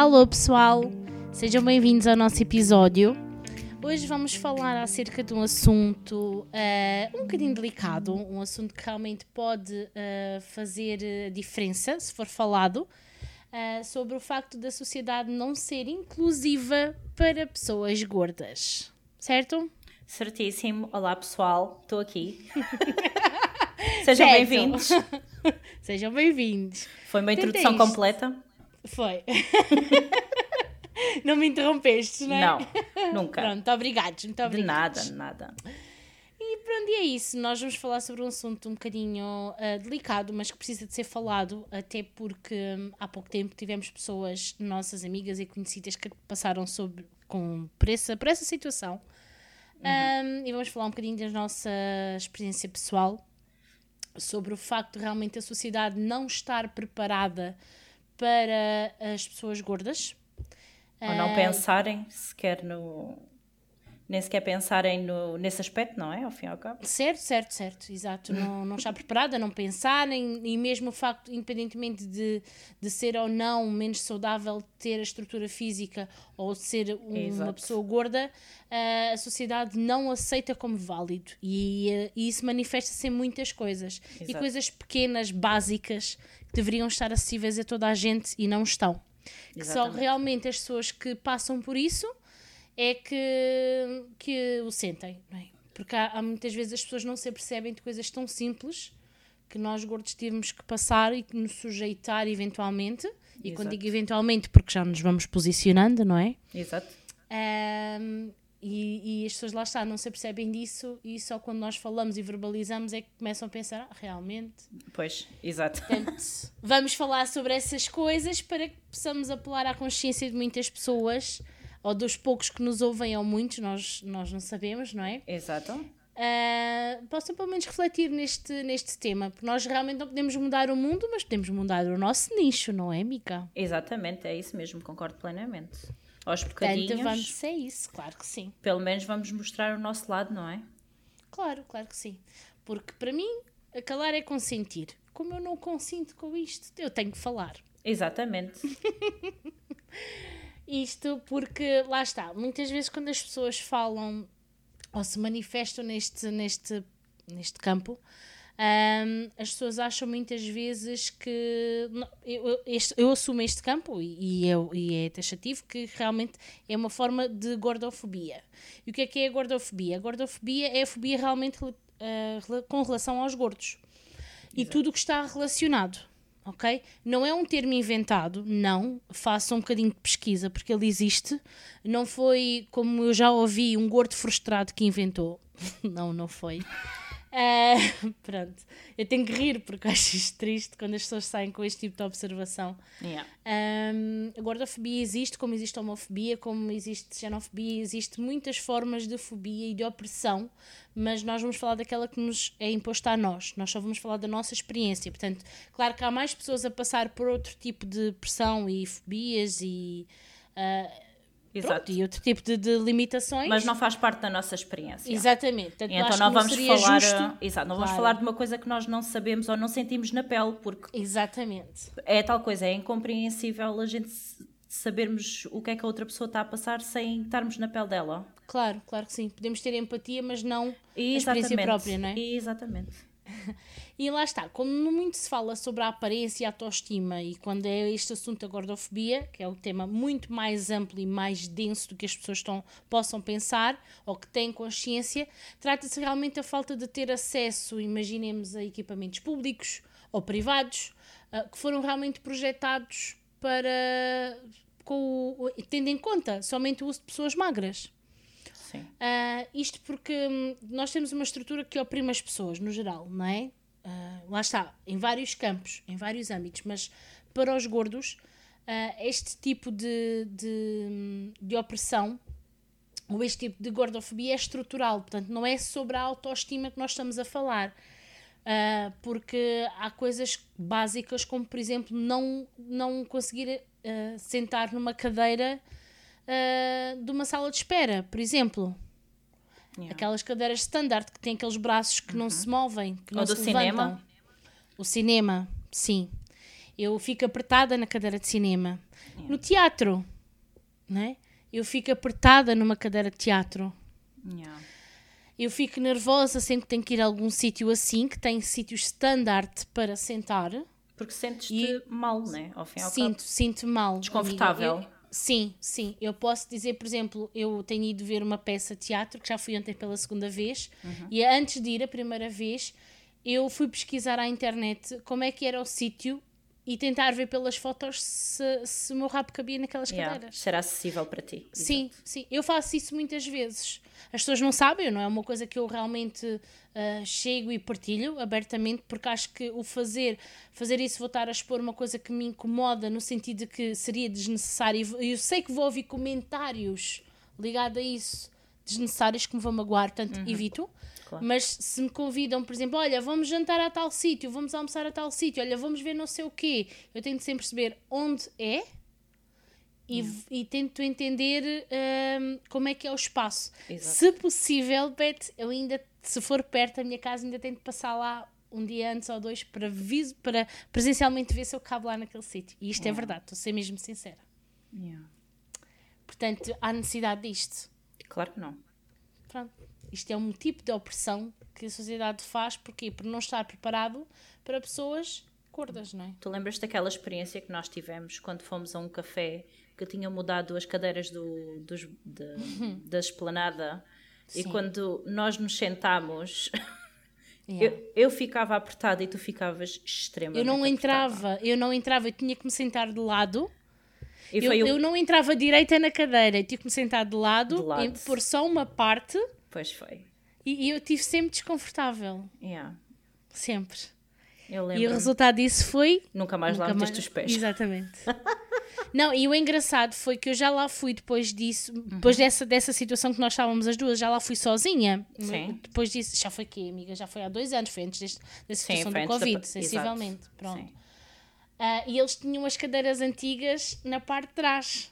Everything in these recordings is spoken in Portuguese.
Alô pessoal, sejam bem-vindos ao nosso episódio. Hoje vamos falar acerca de um assunto uh, um bocadinho delicado, um assunto que realmente pode uh, fazer diferença se for falado, uh, sobre o facto da sociedade não ser inclusiva para pessoas gordas, certo? Certíssimo. Olá pessoal, estou aqui. Sejam bem-vindos. Sejam bem-vindos. Foi uma introdução completa? Foi. não me interrompeste, não é? Não, nunca. Pronto, obrigados, muito obrigados. De nada, nada. E pronto, e é isso. Nós vamos falar sobre um assunto um bocadinho uh, delicado, mas que precisa de ser falado, até porque um, há pouco tempo tivemos pessoas, nossas amigas e conhecidas, que passaram sobre, com, por, essa, por essa situação. Uhum. Um, e vamos falar um bocadinho da nossa experiência pessoal sobre o facto de realmente a sociedade não estar preparada para as pessoas gordas. Ou não uh, pensarem sequer no, nem sequer pensarem no, nesse aspecto, não é? Ao fim e ao cabo. Certo, certo, certo, exato. Não, não está preparada, não pensarem, e mesmo o facto, independentemente de, de ser ou não menos saudável ter a estrutura física ou ser um, uma pessoa gorda, a sociedade não aceita como válido. E, e isso manifesta-se em muitas coisas. Exato. E coisas pequenas, básicas, que deveriam estar acessíveis a toda a gente e não estão. Que só realmente as pessoas que passam por isso é que, que o sentem, não é? Porque há, há, muitas vezes as pessoas não se apercebem de coisas tão simples que nós gordos temos que passar e que nos sujeitar eventualmente. E Exato. quando digo eventualmente, porque já nos vamos posicionando, não é? Exato. Um, e, e, as pessoas lá está, não se apercebem disso e só quando nós falamos e verbalizamos é que começam a pensar, ah, realmente. Pois, exato. Portanto, vamos falar sobre essas coisas para que possamos apelar à consciência de muitas pessoas ou dos poucos que nos ouvem, ou muitos, nós, nós não sabemos, não é? Exato. Uh, possam pelo menos refletir neste, neste tema, porque nós realmente não podemos mudar o mundo, mas podemos mudar o nosso nicho, não é, Mica? Exatamente, é isso mesmo, concordo plenamente. Aos bocadinhos. Portanto, vamos ser isso, claro que sim. Pelo menos vamos mostrar o nosso lado, não é? Claro, claro que sim. Porque para mim, a calar é consentir. Como eu não consinto com isto, eu tenho que falar. Exatamente. Isto porque, lá está, muitas vezes quando as pessoas falam ou se manifestam neste, neste, neste campo, um, as pessoas acham muitas vezes que eu, este, eu assumo este campo e, e, é, e é taxativo que realmente é uma forma de gordofobia. E o que é que é a gordofobia? A gordofobia é a fobia realmente uh, com relação aos gordos Exato. e tudo o que está relacionado ok? Não é um termo inventado, não. Façam um bocadinho de pesquisa, porque ele existe. Não foi, como eu já ouvi, um gordo frustrado que inventou. não, não foi. Uh, pronto, eu tenho que rir porque acho isto triste quando as pessoas saem com este tipo de observação. Yeah. Um, a gordofobia existe, como existe a homofobia, como existe xenofobia, existe muitas formas de fobia e de opressão, mas nós vamos falar daquela que nos é imposta a nós. Nós só vamos falar da nossa experiência. Portanto, claro que há mais pessoas a passar por outro tipo de pressão e fobias e. Uh, Exato. Pronto, e outro tipo de, de, limitações. Mas não faz parte da nossa experiência. Exatamente. Portanto, então não vamos falar, justo... Eh, exato, não claro. vamos falar de uma coisa que nós não sabemos ou não sentimos na pele, porque Exatamente. É tal coisa, é incompreensível a gente sabermos o que é que a outra pessoa está a passar sem estarmos na pele dela. Claro, claro que sim. Podemos ter empatia, mas não Exatamente. a experiência própria, não é? Exatamente. E lá está, quando muito se fala sobre a aparência e a autoestima, e quando é este assunto da gordofobia, que é um tema muito mais amplo e mais denso do que as pessoas estão, possam pensar ou que têm consciência, trata-se realmente da falta de ter acesso, imaginemos, a equipamentos públicos ou privados, uh, que foram realmente projetados para. Com tendo em conta somente o uso de pessoas magras. Uh, isto porque hum, nós temos uma estrutura que oprime as pessoas, no geral, não é? Uh, lá está, em vários campos, em vários âmbitos, mas para os gordos, uh, este tipo de, de, hum, de opressão ou este tipo de gordofobia é estrutural, portanto, não é sobre a autoestima que nós estamos a falar. Uh, porque há coisas básicas como, por exemplo, não, não conseguir uh, sentar numa cadeira uh, de uma sala de espera, por exemplo. Yeah. Aquelas cadeiras standard que têm aqueles braços que não uhum. se movem, que não Ou se do levantam. cinema. O cinema, sim. Eu fico apertada na cadeira de cinema. No teatro, né? Eu fico apertada numa cadeira de teatro. Yeah. Eu fico nervosa sempre que tenho que ir a algum sítio assim, que tem sítios standard para sentar. Porque sentes-te mal, né? Ao fim e ao Sinto, cabo. sinto mal. Desconfortável. amiga. Eu- sim, sim. Eu posso dizer, por exemplo, eu tenho ido ver uma peça de teatro, que já fui ontem pela segunda vez, Uhum. e antes de ir a primeira vez, eu fui pesquisar à internet como é que era o sítio e tentar ver pelas fotos se, se o meu rabo cabia naquelas Yeah. cadeiras. Será acessível para ti. Sim, sim. Eu faço isso muitas vezes. As pessoas não sabem, não é uma coisa que eu realmente ah, chego e partilho abertamente, porque acho que o fazer, fazer isso, voltar a expor uma coisa que me incomoda, no sentido de que seria desnecessário. E Eu sei que vou ouvir comentários ligados a isso, desnecessários, que me vão magoar, portanto, evito. Claro. Mas se me convidam, por exemplo, olha, vamos jantar a tal sítio, vamos almoçar a tal sítio, olha, vamos ver não sei o quê, eu tento sempre perceber onde é e, e tento entender hum, como é que é o espaço. Exato. Se possível, Beth, eu ainda, se for perto da minha casa, ainda tento passar lá um dia antes ou dois para, vis- para presencialmente ver se eu cabo lá naquele sítio. E isto é verdade, estou a ser mesmo sincera. Yeah. Portanto, há necessidade disto. Claro que não. Pronto. Isto é um tipo de opressão que a sociedade faz, porquê? Por não estar preparado para pessoas gordas, não é? Tu lembras daquela experiência que nós tivemos quando fomos a um café que tinha mudado as cadeiras do, dos, da- da esplanada e Sim. quando nós nos sentámos Yeah. eu, eu ficava apertada e tu ficavas extremamente Eu não apertada. entrava, eu não entrava, eu tinha que me sentar de lado. E Eu, eu não entrava direita na cadeira, tive que me sentar de lado, De lado. e pôr só uma parte Pois foi. e, e eu tive sempre desconfortável. Yeah. Sempre. Eu E o resultado disso foi. Nunca mais lá meteste os pés. Exatamente. Não, e o engraçado foi que eu já lá fui depois disso, depois dessa, dessa situação que nós estávamos as duas, já lá fui sozinha. Sim. Depois disso, já foi que, amiga? Já foi há dois anos, foi antes deste, Sim, situação foi do da Covid, pa- sensivelmente. Exato. Pronto. Sim. Ah, e eles tinham as cadeiras antigas na parte de trás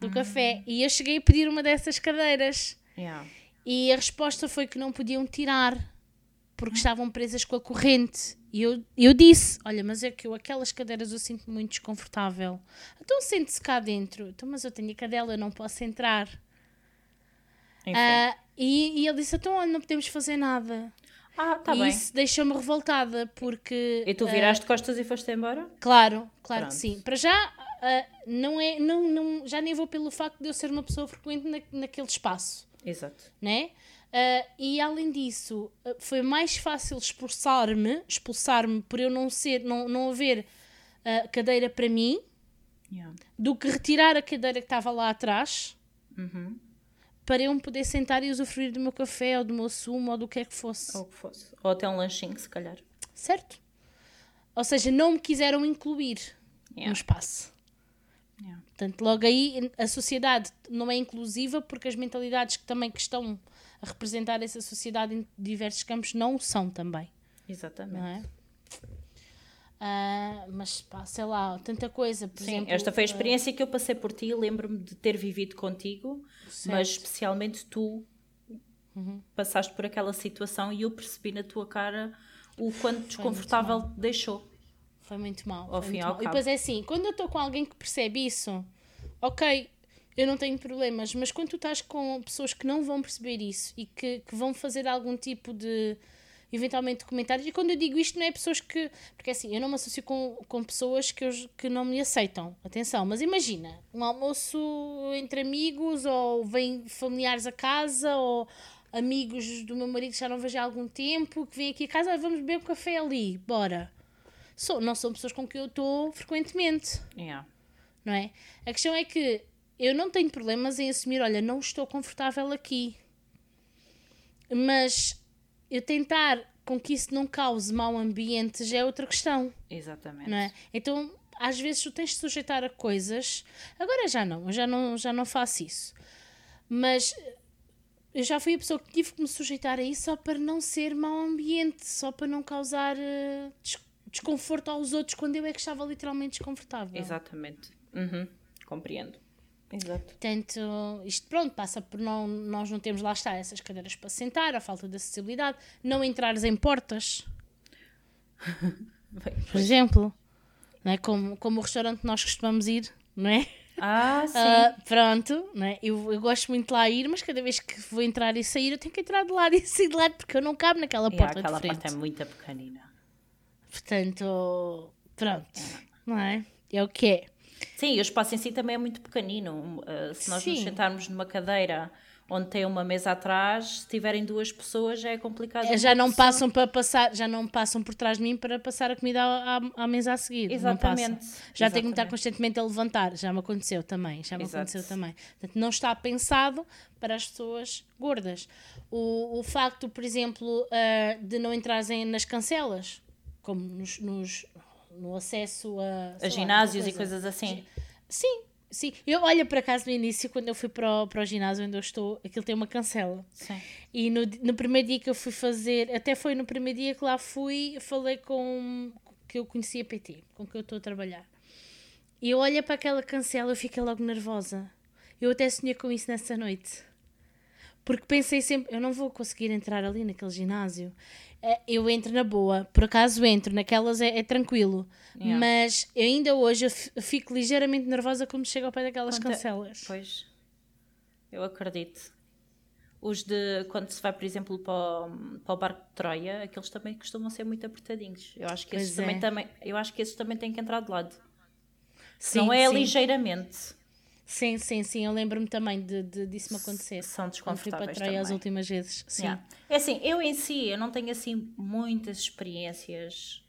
do Uhum. café. E eu cheguei a pedir uma dessas cadeiras. Yeah. E a resposta foi que não podiam tirar porque estavam presas com a corrente. E eu, eu disse: Olha, mas é que eu aquelas cadeiras eu sinto muito desconfortável. Então sente-se cá dentro. Então, mas eu tenho a cadela, eu não posso entrar. Ah, e, e ele disse: Então, olha, não podemos fazer nada. Ah, tá e bem. isso deixou-me revoltada porque. E tu ah, viraste de costas e foste embora? Claro, claro que Pronto. sim. Para já, ah, não é, não, não, já nem vou pelo facto de eu ser uma pessoa frequente na, naquele espaço, Exato. né? Ah, e além disso, foi mais fácil expulsar-me, expulsar-me por eu não ser, não, não haver cadeira para mim, Yeah. do que retirar a cadeira que estava lá atrás Uhum. Para eu me poder sentar e usufruir do meu café ou do meu sumo ou do que é que fosse. Ou que fosse. Ou até um lanchinho, se calhar. Certo? Ou seja, não me quiseram incluir no Yeah. espaço. Yeah. Portanto, logo aí a sociedade não é inclusiva porque as mentalidades que também que estão a representar essa sociedade em diversos campos não o são também, Exatamente. é? Ah, mas pá, sei lá, tanta coisa. Por Sim, exemplo, esta foi a ah, experiência que eu passei por ti. Lembro-me de ter vivido contigo, mas Certo. especialmente tu passaste por aquela situação e eu percebi na tua cara o quanto desconfortável te deixou. Foi muito mal. Ao foi fim e muito ao mal. E depois é assim, quando eu estou com alguém que percebe isso, ok, eu não tenho problemas, mas quando tu estás com pessoas que não vão perceber isso e que, que vão fazer algum tipo de eventualmente comentários, e quando eu digo isto não é pessoas que, porque assim, eu não me associo com, com pessoas que, eu, que não me aceitam, atenção, mas imagina, um almoço entre amigos, ou vêm familiares a casa, ou amigos do meu marido que já não vejo há algum tempo, que vêm aqui a casa, "Ah, vamos beber um café ali, bora. Sou, não são pessoas com quem eu estou frequentemente, Yeah. não é? A questão é que eu não tenho problemas em assumir, olha, não estou confortável aqui. Mas eu tentar com que isso não cause mau ambiente já é outra questão, Exatamente. é? Então, às vezes tu tens de sujeitar a coisas. Agora já não, eu já não, já não faço isso. Mas eu já fui a pessoa que tive que me sujeitar a isso só para não ser mau ambiente, só para não causar eh, des- desconforto aos outros quando eu é que estava literalmente desconfortável. Exatamente. Uhum. Compreendo. Exato. Portanto, isto pronto, passa por não, nós não temos lá está essas cadeiras para sentar, a falta de acessibilidade, não entrares em portas, por exemplo. não é? como, como o restaurante que nós costumamos ir, não é? Ah, sim. Uh, pronto, não é? eu, eu gosto muito de lá ir, mas cada vez que vou entrar e sair, eu tenho que entrar de lado e sair de lado porque eu não cabo naquela Yeah, porta aquela de frente. parte é muito pequenina. Portanto, pronto, não é? É o que é. Sim, o espaço em si também é muito pequenino. Uh, se nós nos Sim. sentarmos numa cadeira onde tem uma mesa atrás, se tiverem duas pessoas já é complicado. É, Já não passam para passar, já não passam por trás de mim para passar a comida à, à- à mesa a seguir. Exatamente. Já tenho que estar Exatamente. constantemente a levantar. Já me aconteceu também. Já me Exato. aconteceu também. Portanto, não está pensado para as pessoas gordas. O, o facto, por exemplo, ah, de não entrarem nas cancelas, como nos, nos- no acesso a, A lá, ginásios e coisa. coisas assim. Sim, sim. Eu olho por acaso no início, quando eu fui para o, para o ginásio onde eu estou, aquilo tem uma cancela. Sim. E no, no primeiro dia que eu fui fazer, até foi no primeiro dia que lá fui, falei com que eu conhecia PT, com que eu estou a trabalhar. E eu olho para aquela cancela, eu fiquei logo nervosa. Eu até sonhei com isso nessa noite. Porque pensei sempre, eu não vou conseguir entrar ali naquele ginásio. Eh, Eu entro na boa, por acaso entro, naquelas é, é tranquilo. Yeah. Mas ainda hoje eu fi- fico ligeiramente nervosa quando chego ao pé daquelas é- cancelas. Pois. Eu acredito. Os de quando se vai, por exemplo, para o, para o barco de Troia, aqueles também costumam ser muito apertadinhos. Eu acho que esses Pois também, é. também, eu acho que esses também têm que entrar de lado. Sim, não é sim. ligeiramente. Sim, sim, sim. Eu lembro-me também de, de, disso me acontecer. São Quando fui para desconfortáveis Troia as também. últimas vezes. Sim. Yeah. É assim, eu em si, eu não tenho assim muitas experiências.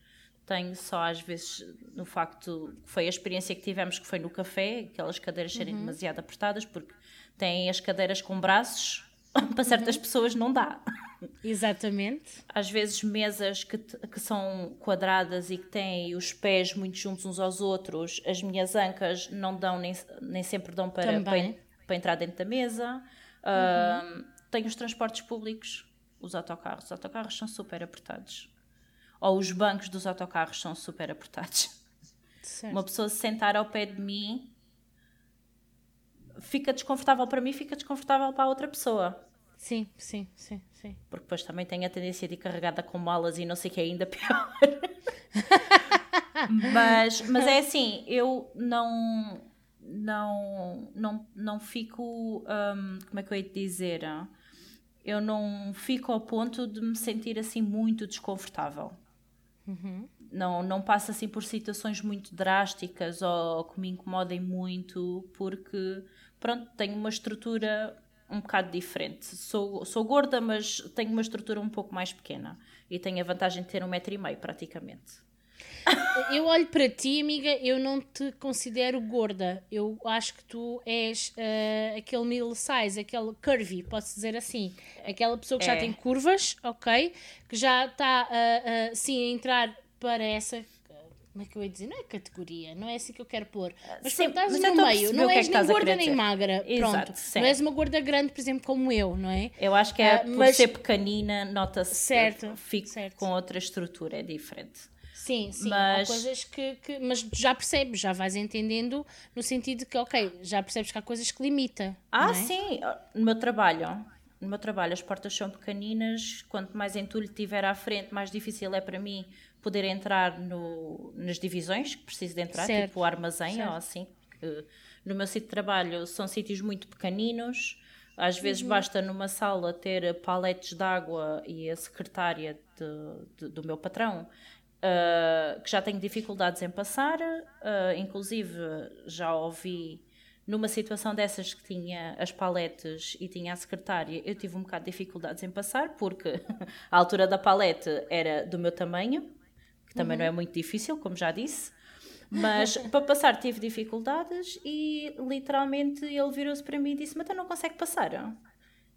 Tenho só às vezes no facto, foi a experiência que tivemos que foi no café, aquelas cadeiras serem Uhum. demasiado apertadas, porque têm as cadeiras com braços, para certas Uhum. pessoas não dá. Exatamente. Às vezes mesas que, que são quadradas e que têm os pés muito juntos uns aos outros, as minhas ancas não dão, nem, nem sempre dão para, para, para entrar dentro da mesa. Ah, tenho os transportes públicos, os autocarros. Os autocarros são super apertados. Ou os bancos dos autocarros são super apertados. Certo. Uma pessoa se sentar ao pé de mim fica desconfortável para mim, fica desconfortável para a outra pessoa. Sim, sim, sim, sim. Porque depois também tem a tendência de ir carregada com malas e não sei o que é ainda pior. mas, mas é assim, eu não não não, não fico hum, como é que eu ia te dizer eu não fico ao ponto de me sentir assim muito desconfortável não, não passo assim por situações muito drásticas ou que me incomodem muito porque pronto, tenho uma estrutura um bocado diferente. Sou, sou gorda, mas tenho uma estrutura um pouco mais pequena e tenho a vantagem de ter um metro e meio praticamente. Eu olho para ti, amiga, eu não te considero gorda. Eu acho que tu és eh, aquele middle size, aquele curvy, posso dizer assim. Aquela pessoa que já É. tem curvas, ok? Que já está, ah, ah, sim, a entrar para essa. Como é que eu ia dizer? Não é categoria, não é assim que eu quero pôr. Mas Sim, pronto, estás mas no meio. Não é és que nem gorda nem magra. Exato, Pronto. Não és uma gorda grande, por exemplo, como eu, não é? Eu acho que é Ah, por mas- ser pequenina, nota-se Certo, fico certo. com outra estrutura, é diferente. Sim, sim, Mas- há coisas que, que- Mas já percebes, já vais entendendo no sentido de que, ok, já percebes que há coisas que limita. Ah, é? sim, no meu trabalho. No meu trabalho as portas são pequeninas, quanto mais entulho tiver à frente, mais difícil é para mim poder entrar no, nas divisões que preciso de entrar, Certo, tipo o armazém certo. ou assim. no meu sítio de trabalho são sítios muito pequeninos, às Uhum. vezes basta numa sala ter paletes de água e a secretária de- de- do meu patrão uh, que já tenho dificuldades em passar, uh, inclusive já ouvi numa situação dessas que tinha as paletes e tinha a secretária, eu tive um bocado de dificuldades em passar porque a altura da palete era do meu tamanho, que também não é muito difícil, como já disse. Mas para passar tive dificuldades e literalmente ele virou-se para mim e disse: Mas tu não consegue passar?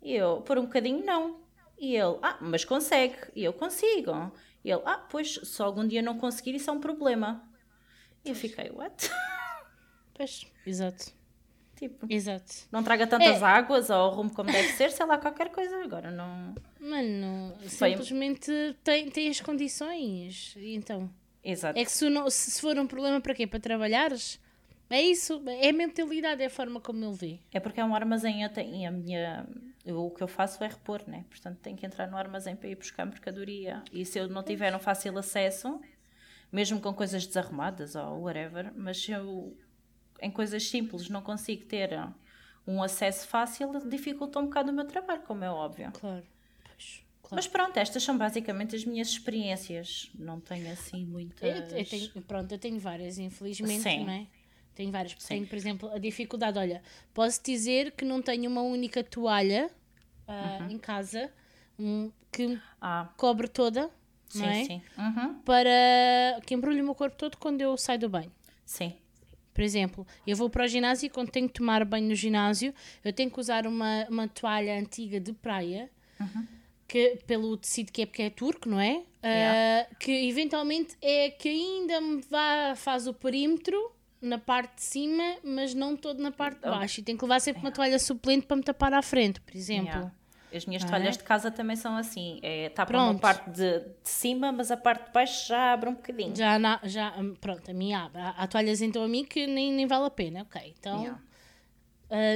E eu, por um bocadinho, não. E ele, ah, mas consegue. E eu, consigo. E ele, ah, pois, se algum dia não conseguir, isso é um problema. E eu fiquei, what? Pois, exato, tipo, exato. não traga tantas É. águas ou rumo como deve ser, sei lá, qualquer coisa. Agora não. Mano, Foi- simplesmente tem, tem as condições. Então, Exato. é que se, não, se for um problema para quê? Para trabalhares? É isso, é a mentalidade, é a forma como ele vê. É porque é um armazém, eu tenho a minha. eu- o que eu faço é repor, né? Portanto, tenho que entrar no armazém para ir buscar mercadoria. E se eu não tiver um fácil acesso, mesmo com coisas desarrumadas ou whatever, mas se eu em coisas simples não consigo ter um acesso fácil, dificulta um bocado o meu trabalho, como é óbvio. Claro. Pois, claro. Mas pronto, estas são basicamente as minhas experiências. Não tenho assim muitas. Eu, eu tenho, pronto, eu tenho várias, infelizmente, Sim. não é? Tenho várias. Tenho, por exemplo, a dificuldade. Olha, posso dizer que não tenho uma única toalha ah, em casa um, que Ah, cobre toda, sim, é? sim. Uhum, Para que embrulhe o meu corpo todo quando eu saio do banho. sim. Por exemplo, eu vou para o ginásio e quando tenho que tomar banho no ginásio, eu tenho que usar uma, uma toalha antiga de praia, que, pelo tecido que é porque é turco, não é? Ah, Yeah. que eventualmente é que ainda me vá, faz o perímetro na parte de cima, mas não todo na parte de baixo. E tenho que levar sempre uma toalha suplente para me tapar à frente, por exemplo. Yeah. As minhas Ah, toalhas é? de casa também são assim. É, tapa Pronto. uma parte de, de cima, mas a parte de baixo já abre um bocadinho. Já, na, já, hum, pronto, a minha abre. Há, há toalhas então a mim que nem, nem vale a pena, ok. Então, Yeah.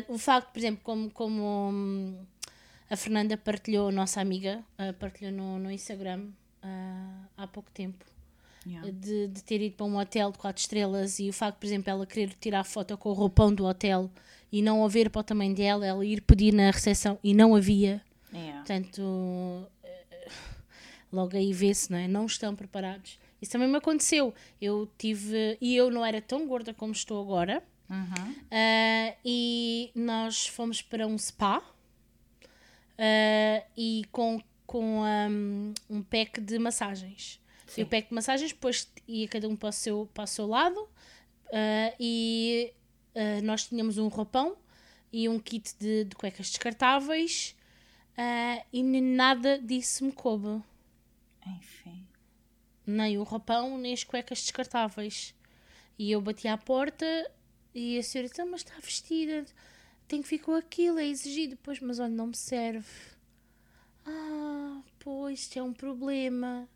Uh, o facto, por exemplo, como, como hum, a Fernanda partilhou, nossa amiga, uh, partilhou no, no Instagram uh, há pouco tempo, Yeah. de, de ter ido para um hotel de 4 estrelas e o facto, por exemplo, ela querer tirar foto com o roupão do hotel e não haver para o tamanho dela, ela ir pedir na recepção e não havia. Yeah. Portanto, eh, logo aí vê-se, não é? Não estão preparados. Isso também me aconteceu. Eu tive. E eu não era tão gorda como estou agora. Uhum. Ah, e nós fomos para um spa ah, e com, com um, um pack de massagens. Sim. E o pack de massagens depois ia cada um para o seu, para o seu lado ah, e nós tínhamos um roupão e um kit de, de cuecas descartáveis ah, e nada disso me coube. Enfim. Nem o roupão, nem as cuecas descartáveis. E eu bati à porta e a senhora disse: "Ah, Mas está vestida, tem que com aquilo, é exigido. Pois, mas olha, não me serve. Ah, pois, isto é um problema.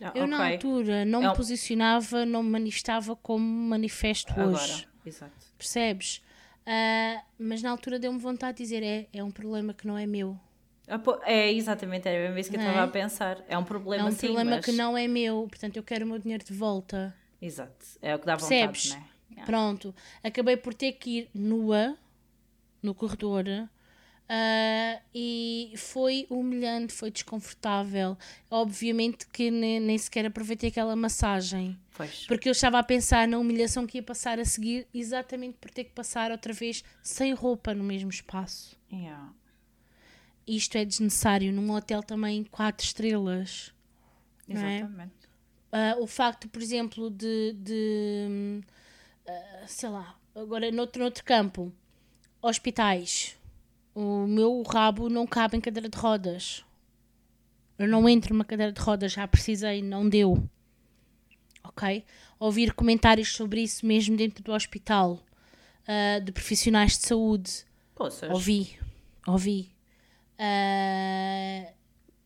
Ah, Eu, na ok. altura, não É me posicionava, não me manifestava como manifesto hoje. Agora. Exato. Percebes? Ah, mas na altura deu-me vontade de dizer: é, é um problema que não é meu. É exatamente, era mesmo isso que eu estava é? a pensar. É um É problema um sim, problema mas... que não é meu, portanto eu quero o meu dinheiro de volta. Exato. É o que dá vontade, Percebes? não é? Pronto, acabei por ter que ir nua no corredor ah, e foi humilhante, foi desconfortável. Obviamente que nem, nem sequer aproveitei aquela massagem. Pois. Porque eu estava a pensar na humilhação que ia passar a seguir, exatamente por ter que passar outra vez sem roupa no mesmo espaço. Yeah. Isto é desnecessário num hotel também quatro estrelas. É? Exatamente. Ah, o facto, por exemplo, de, de ah, sei lá, agora noutro, noutro campo, hospitais, o meu rabo não cabe em cadeira de rodas. Eu não entro numa cadeira de rodas, já precisei, não deu. Ok? Ouvir comentários sobre isso mesmo dentro do hospital, ah, de profissionais de saúde. Poças. Ouvi, ouvi. Ah,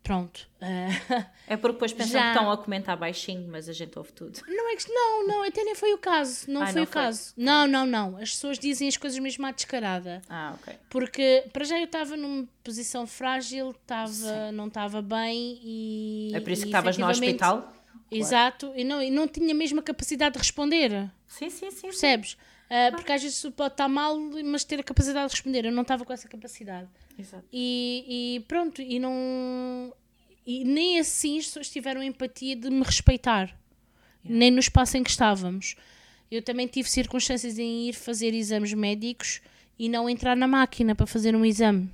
pronto. Ah, É porque depois pensam Já. que estão a comentar baixinho, mas a gente ouve tudo. Não, é que, não, não, até nem foi o caso. Não Ah, foi não o foi? caso. Não, não, não. As pessoas dizem as coisas mesmo à descarada. Ah, ok. Porque, para já, eu estava numa posição frágil, estava, não estava bem e. É por isso que estavas no hospital? Exato, e não, e não tinha mesmo a capacidade de responder. Sim, sim, sim. Percebes? Ah, porque às vezes pode estar mal, mas ter a capacidade de responder. Eu não estava com essa capacidade. Exato. E, e pronto, e não. E nem assim as pessoas tiveram empatia de me respeitar, nem no espaço em que estávamos. Eu também tive circunstâncias em ir fazer exames médicos e não entrar na máquina para fazer um exame.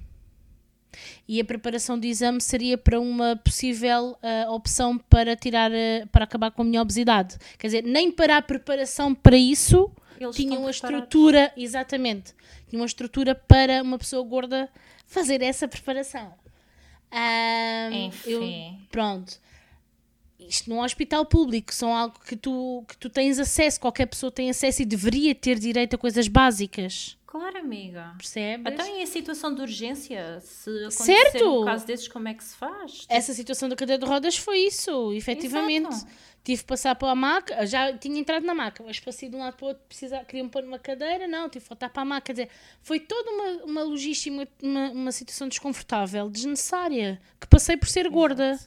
E a preparação do exame seria para uma possível ah, opção para tirar, ah, para acabar com a minha obesidade. Quer dizer, nem para a preparação para isso Eles tinham a estrutura, exatamente, tinham uma estrutura para uma pessoa gorda fazer essa preparação. Eu- Enfim. pronto. Isto num hospital público são algo que tu, que tu tens acesso, qualquer pessoa tem acesso e deveria ter direito a coisas básicas. Claro, amiga. Percebes? Então, e em situação de urgência? Se acontecer Certo. um caso desses, como é que se faz? Essa situação da cadeira de rodas foi isso, efetivamente. Exato. Tive que passar para a maca, já tinha entrado na maca, mas passei de um lado para o outro, precisar, queriam pôr numa cadeira, não, tive que voltar para a maca. Quer dizer, foi toda uma, uma logística, uma, uma situação desconfortável, desnecessária, que passei por ser gorda.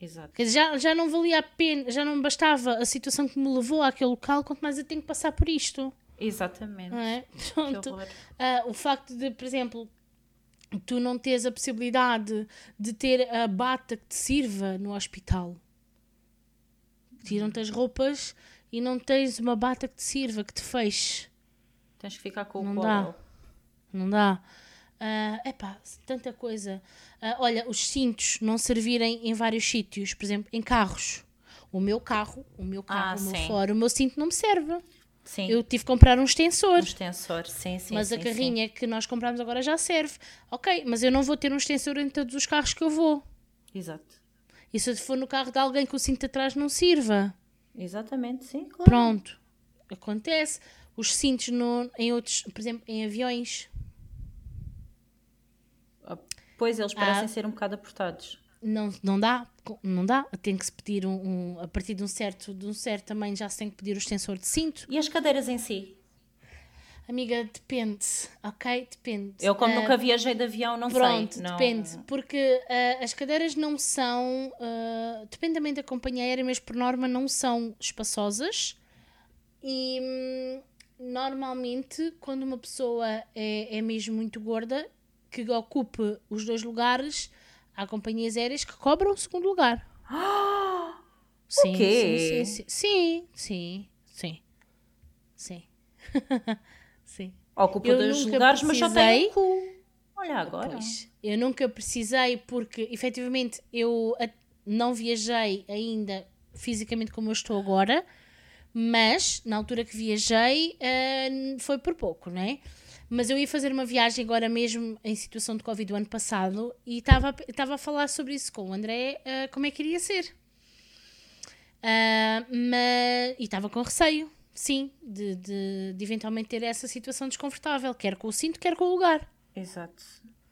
Exato. Quer dizer, já, já não valia a pena, já não bastava a situação que me levou àquele local, quanto mais eu tenho que passar por isto. Exatamente. É? Pronto. Ah, o facto de, por exemplo, tu não teres a possibilidade de ter a bata que te sirva no hospital. Tiram-te as roupas e não tens uma bata que te sirva, que te feche. Tens que ficar com Não o dá. colo. Não dá. É epá, tanta coisa. Ah, olha, os cintos não servirem em vários sítios, por exemplo, em carros. O meu carro, o meu carro, Ah, o meu sim. fora, o meu cinto não me serve. Sim. Eu tive que comprar um extensor. Um extensor, sim, sim. mas sim, a carrinha que nós compramos agora já serve. Ok, mas eu não vou ter um extensor em todos os carros que eu vou. Sim. Exato. E se for no carro de alguém que o cinto atrás não sirva? Exatamente, sim, claro. Pronto. Acontece. Os cintos no, em outros, por exemplo, em aviões, Pois eles parecem Ah. ser um bocado apertados. não, não dá. Não dá. Tem que se pedir um, um- A partir de um, certo, de um certo tamanho já se tem que pedir o extensor de cinto. E as cadeiras em si? Amiga, depende. Ok? Depende. Eu, como Ah, nunca viajei de avião, não Pronto, sei. Não... depende. Porque ah, as cadeiras não são. ah, depende também da companhia aérea, mas por norma não são espaçosas. E hum, normalmente, quando uma pessoa é, é mesmo muito gorda, que ocupe os dois lugares, há companhias aéreas que cobram o segundo lugar. Sim, quê? sim, sim, sim, sim, sim, sim, sim. Ocupa Eu dois lugares, mas só tem precisei. um cu. Olha agora. Pois, eu nunca precisei porque efetivamente eu não viajei ainda fisicamente como eu estou agora, mas na altura que viajei ah, foi por pouco, não é? Mas eu ia fazer uma viagem agora mesmo em situação de Covid do ano passado e estava a- falar sobre isso com o André, ah, como é que iria ser. Ah, mas, e estava com receio, sim, de, de, de eventualmente ter essa situação desconfortável, quer com o cinto, quer com o lugar. Exato.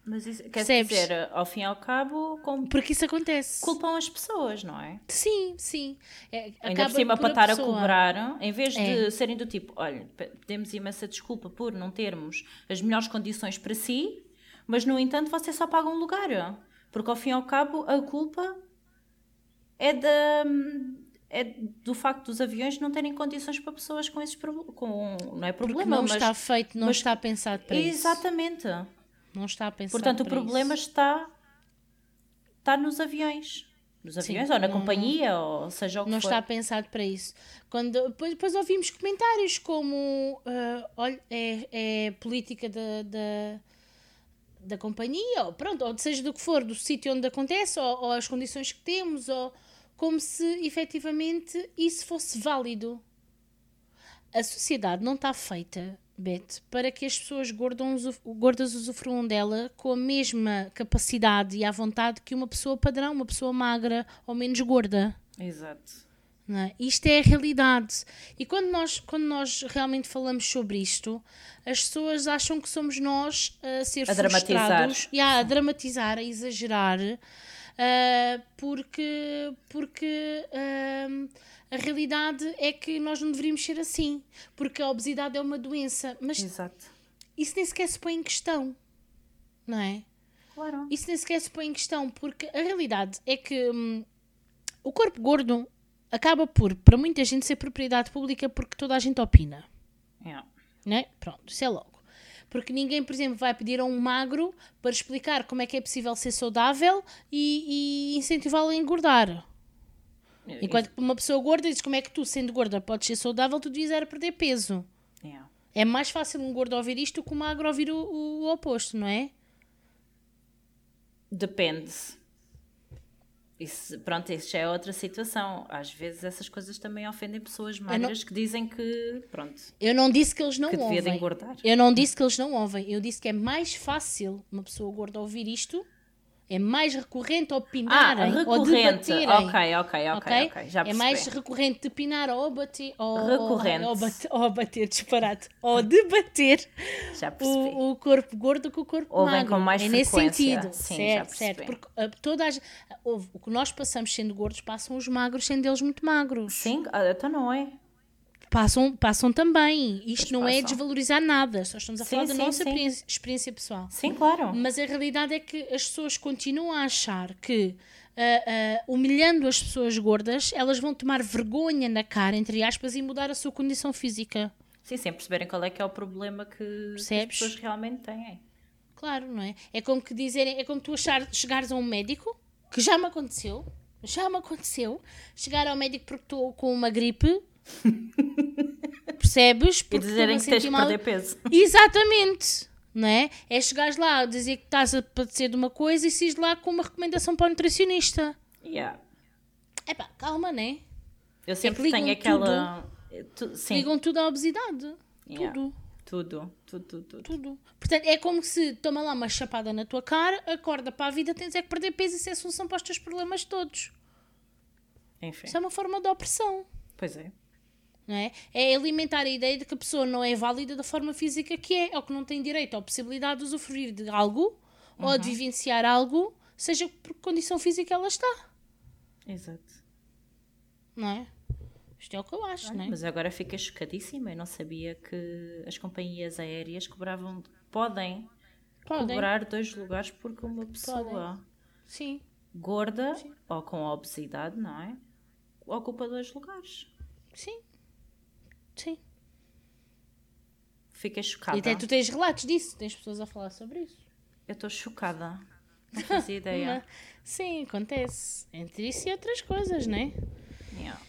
Mas isso quer Percebes? dizer, ao fim e ao cabo, com- Porque isso acontece. culpam as pessoas, não é? Sim, sim. É, Ainda por cima, para estar a cobrar, em vez de É. serem do tipo, olha, pe- pedimos imensa desculpa por não termos as melhores condições para si, mas no entanto você só paga um lugar. Porque ao fim e ao cabo, a culpa é da. É do facto dos aviões não terem condições para pessoas com esses problemas. Não é Porque problema, não mas. está feito, não mas- está pensado para isso. Exatamente. Não está pensado Portanto, o problema isso. está, está nos aviões. Nos aviões, ou na companhia, ou seja o que Não for. está pensado para isso. Quando, depois, depois ouvimos comentários como ah, olha, é, é política da, da, da companhia, ou pronto, ou seja do que for, do sítio onde acontece, ou, ou as condições que temos, ou como se efetivamente isso fosse válido. A sociedade não está feita, Beth, para que as pessoas gordas, usuf- gordas usufruam dela com a mesma capacidade e à vontade que uma pessoa padrão, uma pessoa magra ou menos gorda. Exato. é? Isto é a realidade. E quando nós, quando nós realmente falamos sobre isto, as pessoas acham que somos nós a ser A dramatizar. frustrados, e a dramatizar, a exagerar, ah, porque, porque ah, a realidade é que nós não deveríamos ser assim, porque a obesidade é uma doença, mas Exato. isso nem sequer se põe em questão, não é? Claro. Isso nem sequer se põe em questão, porque a realidade é que hum, o corpo gordo acaba por, para muita gente, ser propriedade pública porque toda a gente opina, Yeah. né? Pronto, isso é logo. Porque ninguém, por exemplo, vai pedir a um magro para explicar como é que é possível ser saudável e, e incentivá-lo a engordar. Enquanto que uma pessoa gorda diz como é que tu, sendo gorda, podes ser saudável, tu devias era perder peso. Yeah. É mais fácil um gordo ouvir isto do que um magro ouvir o, o oposto, não é? Depende. Isso, pronto, isso já é outra situação. Às vezes essas coisas também ofendem pessoas magras que dizem que, pronto, Eu não disse que eles não que ouvem. engordar. Eu não disse que eles não ouvem. Eu disse que é mais fácil uma pessoa gorda ouvir isto. É mais recorrente Ah, opinarem ou debaterem. Ok, ok, ok, ok? ok. Já é mais recorrente de pinar ou bater. Ou, Recorrente. Ou, ou, bater, ou bater, disparate. ou debater Já percebi. o, o corpo gordo com o corpo Ou magro. com mais é nesse frequência. sentido. Sim, já certo, percebi. certo. Porque ah, toda a, gen- houve- o que nós passamos sendo gordos, passam os magros sendo eles muito magros. Sim, ah, então não é. Passam, passam também. Isto Pois não é passam. desvalorizar nada. Só estamos a Sim, falar da sim, nossa sim. experiência, pessoal. Sim, claro. Mas a realidade é que as pessoas continuam a achar que uh, humilhando as pessoas gordas, elas vão tomar vergonha na cara, entre aspas, e mudar a sua condição física. Sim, sem perceberem qual é que é o problema que, que as pessoas realmente têm. Claro, não é? É como que dizerem, é como tu achar, chegares a um médico, que já me aconteceu, já me aconteceu, chegar ao médico porque estou com uma gripe. percebes? Porque e dizerem que tens de perder peso. Exatamente não é? É chegares lá a dizer que estás a padecer de uma coisa e saís lá com uma recomendação para o nutricionista. Yeah. Epá, calma, né? Eu sempre é tenho aquela. Tudo, tu, ligam tudo à obesidade. Yeah. Tudo. Tudo, tudo, tudo, tudo. Tudo. Portanto, é como se toma lá uma chapada na tua cara, acorda para a vida, tens é que perder peso e isso é a solução para os teus problemas todos. Enfim. Isso é uma forma de opressão. Pois é. Não é? é alimentar a ideia de que a pessoa não é válida da forma física que é, ou que não tem direito ou possibilidade de usufruir de algo uhum. ou de vivenciar algo, seja por que condição física ela está. Exato. Não é? Isto é o que eu acho, não é? Mas agora fiquei chocadíssima. Eu não sabia que as companhias aéreas cobravam. Podem, podem. cobrar dois lugares porque uma pessoa Sim. gorda Sim. ou com obesidade, não é? Ocupa dois lugares. Sim. Sim. Fiquei chocada. E até tu tens relatos disso, tens pessoas a falar sobre isso. Eu estou chocada. Não fazia ideia. Sim, acontece. Entre isso e outras coisas, não é? Yeah.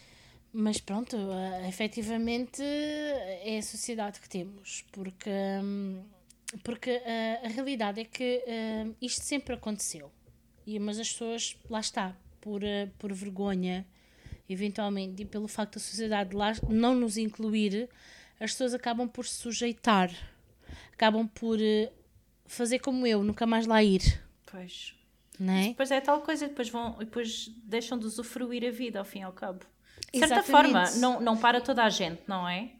Mas pronto, uh, efetivamente é a sociedade que temos, porque, um, porque uh, a realidade é que uh, isto sempre aconteceu. E, mas as pessoas, lá está, por, uh, por vergonha eventualmente, e pelo facto da sociedade lá não nos incluir, as pessoas acabam por se sujeitar, acabam por uh, fazer como eu, nunca mais lá ir. Pois. Não é? Depois é tal coisa, depois, vão, depois deixam de usufruir a vida ao fim e ao cabo. De certa Exatamente. forma, não, não para toda a gente, não é?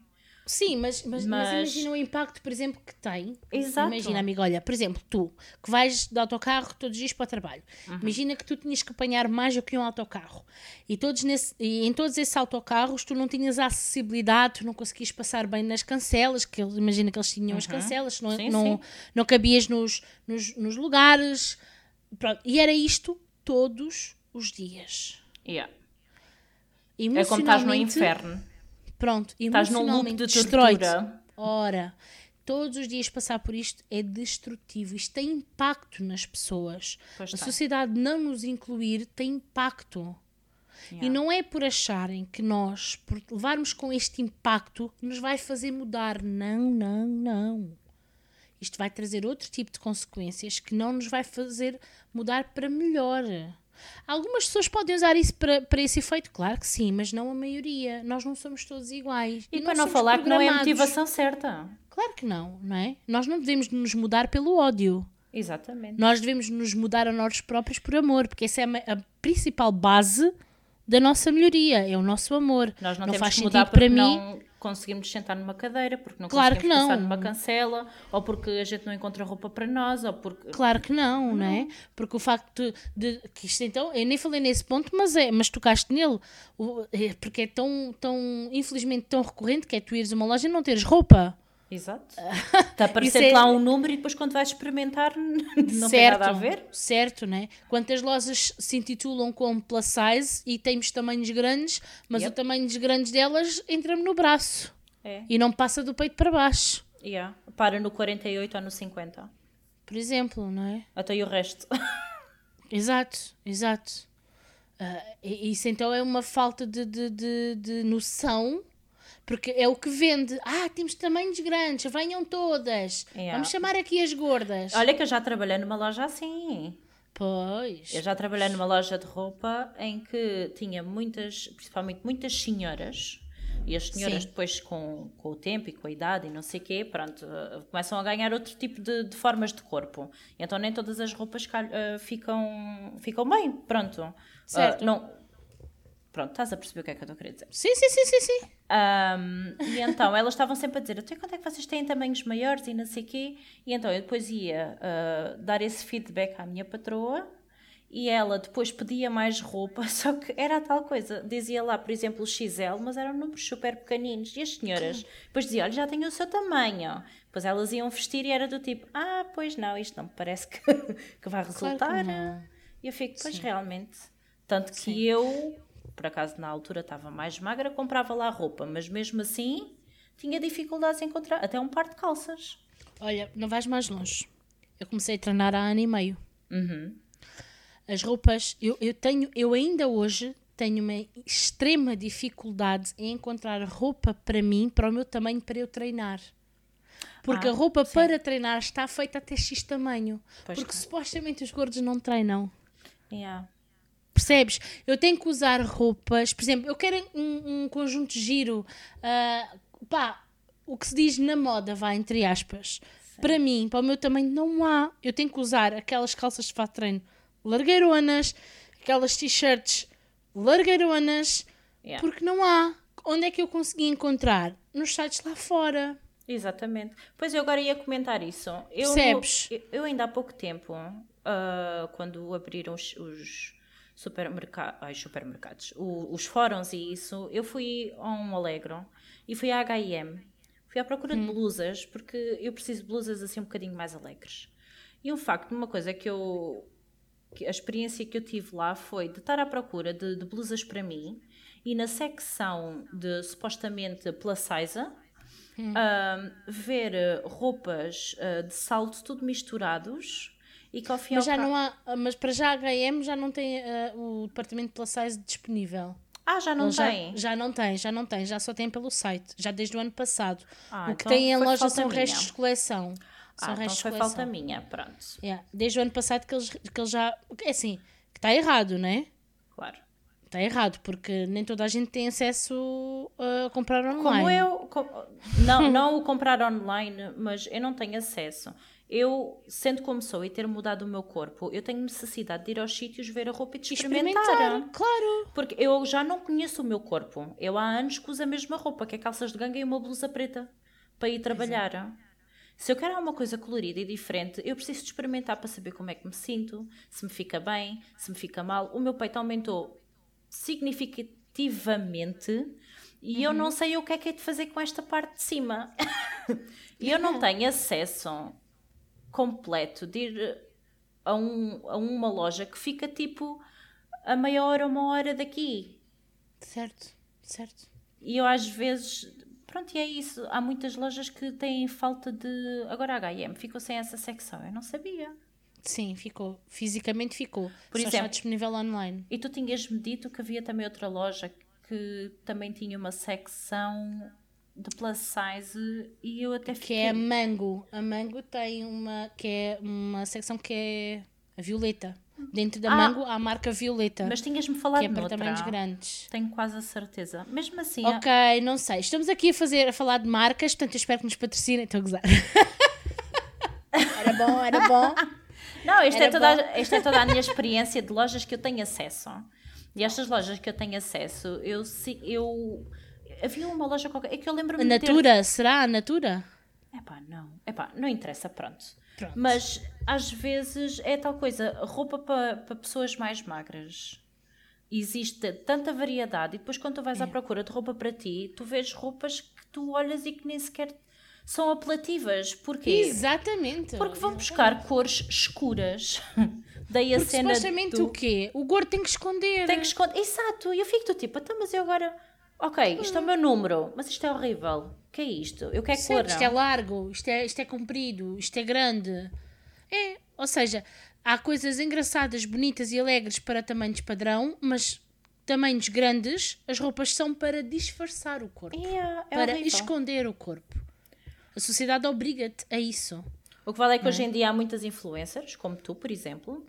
Sim, mas, mas, mas... mas, imagina o impacto, por exemplo, que tem. Exato. Imagina, amiga, olha, por exemplo, tu que vais de autocarro todos os dias para o trabalho. Uhum. Imagina que tu tinhas que apanhar mais do que um autocarro. E, todos nesse, e em todos esses autocarros tu não tinhas a acessibilidade, tu não conseguias passar bem nas cancelas, que imagina que eles tinham uhum. as cancelas, não, sim, não, sim. não cabias nos, nos, nos lugares. Pronto. E era isto todos os dias. Yeah. É como estás no inferno Pronto, Estás num loop de tortura. Ora, todos os dias passar por isto é destrutivo. Isto tem impacto nas pessoas. Pois a sociedade não nos incluir tem impacto. Yeah. E não é por acharem que nós, por levarmos com este impacto, nos vai fazer mudar. Não, não, não. Isto vai trazer outro tipo de consequências que não nos vai fazer mudar para melhor. Algumas pessoas podem usar isso para, para esse efeito, claro que sim, mas não a maioria. Nós não somos todos iguais. E, e para não falar que não é a motivação certa. Claro que não, não é? Nós não devemos nos mudar pelo ódio. Exatamente. Nós devemos nos mudar a nós próprios por amor, porque essa é a principal base da nossa melhoria, é o nosso amor. Nós não, não que mudar para mim. Não conseguimos sentar numa cadeira, porque não claro conseguimos não. passar numa cancela, ou porque a gente não encontra roupa para nós, ou porque... Claro que não, não, não é? Porque o facto de, de, que isto então, eu nem falei nesse ponto, mas é, mas tocaste nele, o, é, porque é tão, tão, infelizmente tão recorrente que é tu ires a uma loja e não teres roupa. Exato. Está a aparecer é... lá um número e depois quando vais experimentar não certo, tem nada a ver. Certo, né? Quantas lojas se intitulam como plus size e temos tamanhos grandes, mas yep. o tamanho grandes delas entra-me no braço. É. E não passa do peito para baixo. Yeah. Para no 48 ou no 50. Por exemplo, não é? Até e o resto. exato, exato. Uh, isso então é uma falta de, de, de, de noção porque é o que vende. Ah, temos tamanhos grandes, venham todas. Yeah. Vamos chamar aqui as gordas. Olha que eu já trabalhei numa loja assim. Pois. Eu já trabalhei numa loja de roupa em que tinha muitas, principalmente muitas senhoras. E as senhoras Sim. depois com, com o tempo e com a idade e não sei o quê, pronto, uh, começam a ganhar outro tipo de, de formas de corpo. Então nem todas as roupas uh, ficam, ficam bem, pronto. Certo. Uh, não, Pronto, estás a perceber o que é que eu estou a querer dizer? Sim, sim, sim, sim, sim. Um, e então elas estavam sempre a dizer: até quando é que vocês têm tamanhos maiores e não sei quê? E então eu depois ia uh, dar esse feedback à minha patroa e ela depois pedia mais roupa, só que era a tal coisa. Dizia lá, por exemplo, o XL, mas eram números super pequeninos. E as senhoras depois diziam: olha, já tenho o seu tamanho. Depois elas iam vestir e era do tipo: ah, pois não, isto não me parece que, que vai resultar. Claro que e eu fico: pois Sim. realmente Tanto que Sim. eu, por acaso na altura estava mais magra, comprava lá roupa, mas mesmo assim tinha dificuldades em encontrar até um par de calças. Olha, não vais mais longe. Eu comecei a treinar há ano e meio. Uhum. As roupas, eu, eu tenho, eu ainda hoje tenho uma extrema dificuldade em encontrar roupa para mim, para o meu tamanho, para eu treinar. Porque ah, a roupa sim. para treinar está feita até X tamanho. Pois porque supostamente os gordos não treinam. Yeah. Percebes? Eu tenho que usar roupas, por exemplo, eu quero um, um conjunto de giro, uh, pá, o que se diz na moda, vai, entre aspas. Sim. Para mim, para o meu tamanho, não há. Eu tenho que usar aquelas calças de fato treino largueironas, aquelas t-shirts largueironas, yeah. porque não há. Onde é que eu consegui encontrar? Nos sites lá fora. Exatamente. Pois eu agora ia comentar isso. Eu, Percebes? eu, eu ainda há pouco tempo, uh, quando abriram os, os supermercados, ai, supermercados, o, os fóruns e isso, eu fui a um Alegro e fui à H&M. Fui à procura hum. de blusas, porque eu preciso de blusas assim um bocadinho mais alegres. E o facto uma coisa que eu a experiência que eu tive lá foi de estar à procura de, de blusas para mim e na secção de supostamente plus size hum. uh, ver roupas uh, de salto tudo misturados e que ao mas já não há mas para já a H&M já não tem uh, o departamento plus size disponível ah, já não tem? Já, já, não tem, já não tem, já só tem pelo site, já desde o ano passado. Ah, o que então tem em loja são minha. restos de coleção. São ah, então foi falta minha, pronto. Yeah. Desde o ano passado que eles, que eles já. É assim, que está errado, não é? Claro. Está errado, porque nem toda a gente tem acesso a comprar online. Como eu. Com, não, não o comprar online, mas eu não tenho acesso. Eu, sendo como sou e ter mudado o meu corpo, eu tenho necessidade de ir aos sítios ver a roupa e de experimentar. experimentar. Claro. Porque eu já não conheço o meu corpo. Eu há anos que uso a mesma roupa, que é calças de ganga e uma blusa preta, para ir trabalhar. Exato. Se eu quero alguma coisa colorida e diferente, eu preciso de experimentar para saber como é que me sinto, se me fica bem, se me fica mal. O meu peito aumentou significativamente e uhum. eu não sei o que é que é de fazer com esta parte de cima. e eu não tenho acesso completo de ir a, um, a uma loja que fica tipo a meia hora, uma hora daqui. Certo, certo. E eu às vezes Pronto, e é isso. Há muitas lojas que têm falta de. Agora a HM ficou sem essa secção. Eu não sabia. Sim, ficou. Fisicamente ficou. Por Só exemplo, está disponível online. E tu tinhas-me dito que havia também outra loja que também tinha uma secção de plus size e eu até fiquei... Que é a Mango. A Mango tem uma, que é uma secção que é a violeta. Dentro da ah, Mango há a marca Violeta. Mas tinhas-me falado que é para tamanhos grandes. Tenho quase a certeza. Mesmo assim. Ok, há... não sei. Estamos aqui a, fazer, a falar de marcas, portanto eu espero que nos patrocinem. Estou a gozar. era bom, era bom. Não, isto é, toda, a, isto é toda a minha experiência de lojas que eu tenho acesso. E estas lojas que eu tenho acesso, eu. eu havia uma loja qualquer. É que eu lembro-me. A Natura? Ter... Será a Natura? Epá, não. Epá, não interessa, pronto. pronto. Mas às vezes é tal coisa, roupa para, para pessoas mais magras. Existe tanta variedade e depois quando tu vais é. à procura de roupa para ti, tu vês roupas que tu olhas e que nem sequer são apelativas. Porquê? Exatamente. Porque vão buscar cores escuras. Daí a Porque cena supostamente do... o quê? O gordo tem que esconder. Tem que esconder. Exato. E eu fico do tipo, então, mas eu agora... Ok, isto é o meu número, mas isto é horrível. O que é isto? Eu quero cor. Isto é largo, isto é, isto é comprido, isto é grande. É, ou seja, há coisas engraçadas, bonitas e alegres para tamanhos padrão, mas tamanhos grandes, as roupas são para disfarçar o corpo, é, é para horrível. esconder o corpo. A sociedade obriga-te a isso. O que vale é que hoje em dia há muitas influencers, como tu, por exemplo,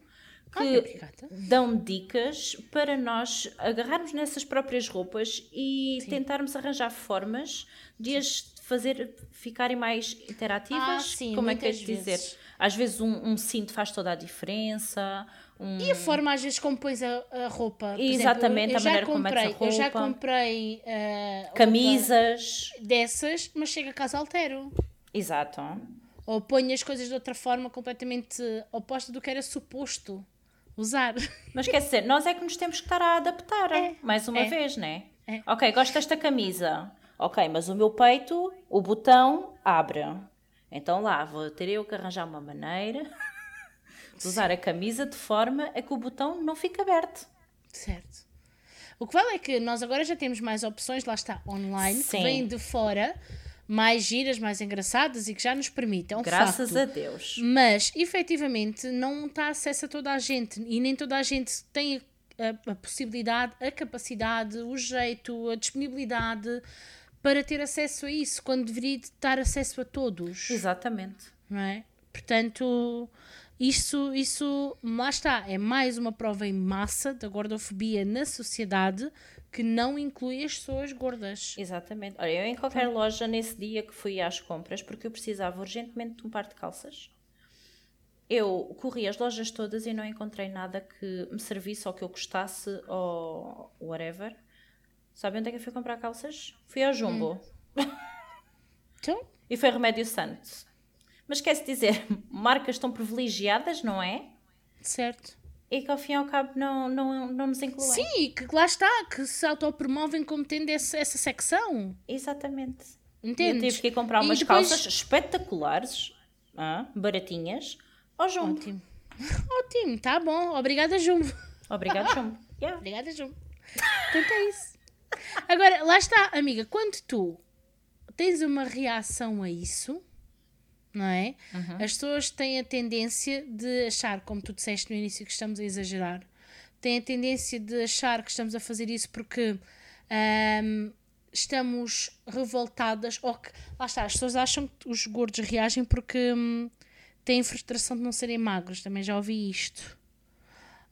que dão dicas para nós agarrarmos nessas próprias roupas e sim. tentarmos arranjar formas de as fazer ficarem mais interativas. Ah, sim, como é que é de dizer? Às vezes um, um, cinto faz toda a diferença. Um... E a forma às vezes como pões a, a roupa. Por Exatamente, exemplo, a maneira comprei, como metes a roupa. Eu já comprei uh, camisas dessas, mas chega a casa altero. Exato. Ou ponho as coisas de outra forma completamente oposta do que era suposto usar. Mas quer dizer, nós é que nos temos que estar a adaptar, é, mais uma é, vez, né? É. Ok, gosto desta camisa. Ok, mas o meu peito, o botão abre. Então lá, vou ter eu que arranjar uma maneira de usar a camisa de forma a que o botão não fique aberto. Certo. O que vale é que nós agora já temos mais opções, lá está, online, Sim. que vêm de fora, mais giras, mais engraçadas e que já nos permitem. É um Graças facto. a Deus. Mas, efetivamente, não está acesso a toda a gente e nem toda a gente tem a, a possibilidade, a capacidade, o jeito, a disponibilidade para ter acesso a isso, quando deveria de dar acesso a todos, Exatamente. não é? Portanto, isso, isso, lá está, é mais uma prova em massa da gordofobia na sociedade que não inclui as pessoas gordas. Exatamente. Olha, eu em qualquer loja nesse dia que fui às compras, porque eu precisava urgentemente de um par de calças, eu corri as lojas todas e não encontrei nada que me servisse ou que eu gostasse ou whatever. Sabe onde é que eu fui comprar calças? Fui ao Jumbo. Então, E foi Remédio Santo. Mas quer-se dizer, marcas tão privilegiadas, não é? certo. E que ao fim e ao cabo não, não, não nos incluem. Sim, que lá está, que se autopromovem como tendo esse- essa secção. Exatamente. Entendes? Eu tive que ir comprar umas depois- calças espetaculares, ah, baratinhas, ao Jumbo. Ótimo. Ótimo, tá bom. Obrigada, Jumbo. Obrigado, Jumbo. Yeah. Obrigada, Jumbo. Portanto, é isso. Agora, lá está, amiga, quando tu tens uma reação a isso, não é? As pessoas têm a tendência de achar, como tu disseste no início, que estamos a exagerar, têm a tendência de achar que estamos a fazer isso porque ahm, estamos revoltadas, ou que, lá está, as pessoas acham que os gordos reagem porque hum, têm frustração de não serem magros, também já ouvi isto.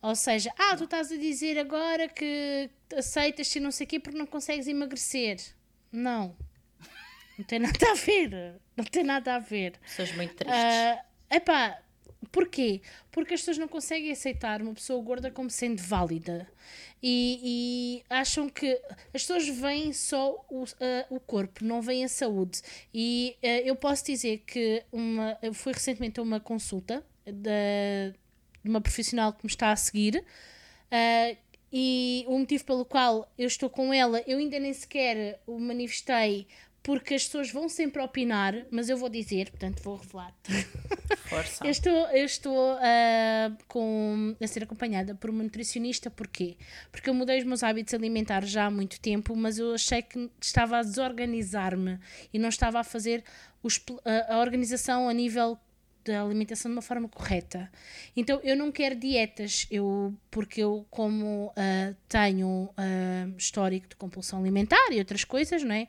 Ou seja, ah, tu estás a dizer agora que aceitas e não sei o quê porque não consegues emagrecer. Não. Não tem nada a ver. Não tem nada a ver. Pessoas muito tristes. Ah, epá, porquê? Porque as pessoas não conseguem aceitar uma pessoa gorda como sendo válida. E, e acham que as pessoas veem só o, ah, o corpo, não veem a saúde. E ah, eu posso dizer que uma, eu fui recentemente a uma consulta da, de uma profissional que me está a seguir. ah, e o motivo pelo qual eu estou com ela, eu ainda nem sequer o manifestei, porque as pessoas vão sempre opinar, mas eu vou dizer, portanto vou revelar. Força. Eu estou, eu estou ah, com, a ser acompanhada por uma nutricionista, porquê? Porque eu mudei os meus hábitos alimentares já há muito tempo, mas eu achei que estava a desorganizar-me e não estava a fazer os a, a organização a nível da alimentação de uma forma correta. Então eu não quero dietas, eu, porque eu, como ah, tenho ah, histórico de compulsão alimentar e outras coisas, não é?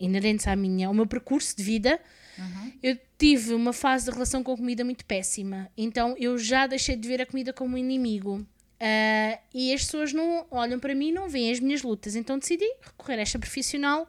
Inerentes à minha, ao meu percurso de vida, eu tive uma fase de relação com a comida muito péssima. Então eu já deixei de ver a comida como um inimigo. Ah, e as pessoas não olham para mim e não veem as minhas lutas. Então decidi recorrer a esta profissional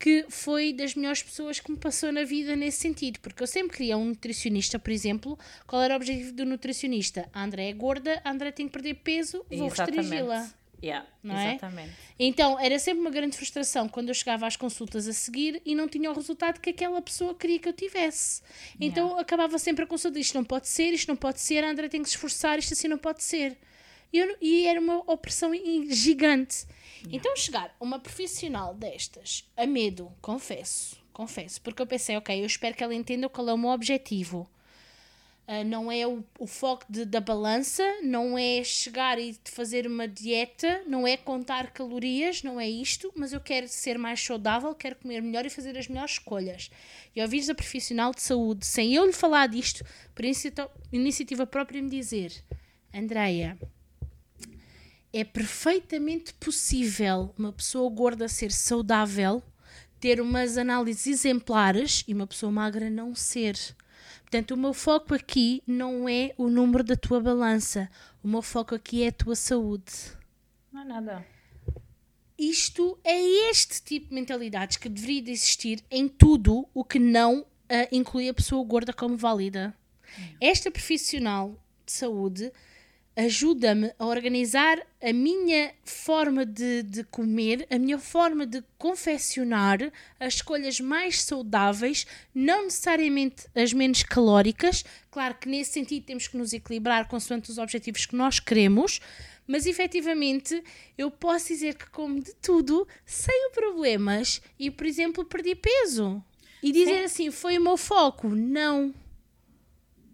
que foi das melhores pessoas que me passou na vida nesse sentido. Porque eu sempre queria um nutricionista, por exemplo. Qual era o objetivo do nutricionista? A André é gorda, a André tem que perder peso, vou restringi-la. Yeah, Não é? exatamente. Então era sempre uma grande frustração quando eu chegava às consultas a seguir e não tinha o resultado que aquela pessoa queria que eu tivesse. Então acabava sempre a consulta: isto não pode ser, isto não pode ser, a André tem que se esforçar, isto assim não pode ser. E, eu e era uma opressão i- Então chegar uma profissional destas, a medo, confesso, confesso, porque eu pensei: ok, eu espero que ela entenda qual é o meu objetivo. Uh, não é o, o foco de- da balança, não é chegar e fazer uma dieta, não é contar calorias, não é isto, mas eu quero ser mais saudável, quero comer melhor e fazer as melhores escolhas. E ouvires a profissional de saúde, sem eu lhe falar disto, por iniciativa própria, me dizer: Andreia, é perfeitamente possível uma pessoa gorda ser saudável, ter umas análises exemplares e uma pessoa magra não ser. Portanto, o meu foco aqui não é o número da tua balança. O meu foco aqui é a tua saúde. Não é nada. Isto é este tipo de mentalidades que deveria de existir em tudo o que não ah, inclui a pessoa gorda como válida. Esta profissional de saúde ajuda-me a organizar a minha forma de, de comer, a minha forma de confeccionar as escolhas mais saudáveis, não necessariamente as menos calóricas. Claro que nesse sentido temos que nos equilibrar consoante os objetivos que nós queremos, mas efetivamente eu posso dizer que como de tudo, sem problemas e, por exemplo, perdi peso. E dizer assim, foi o meu foco? Não.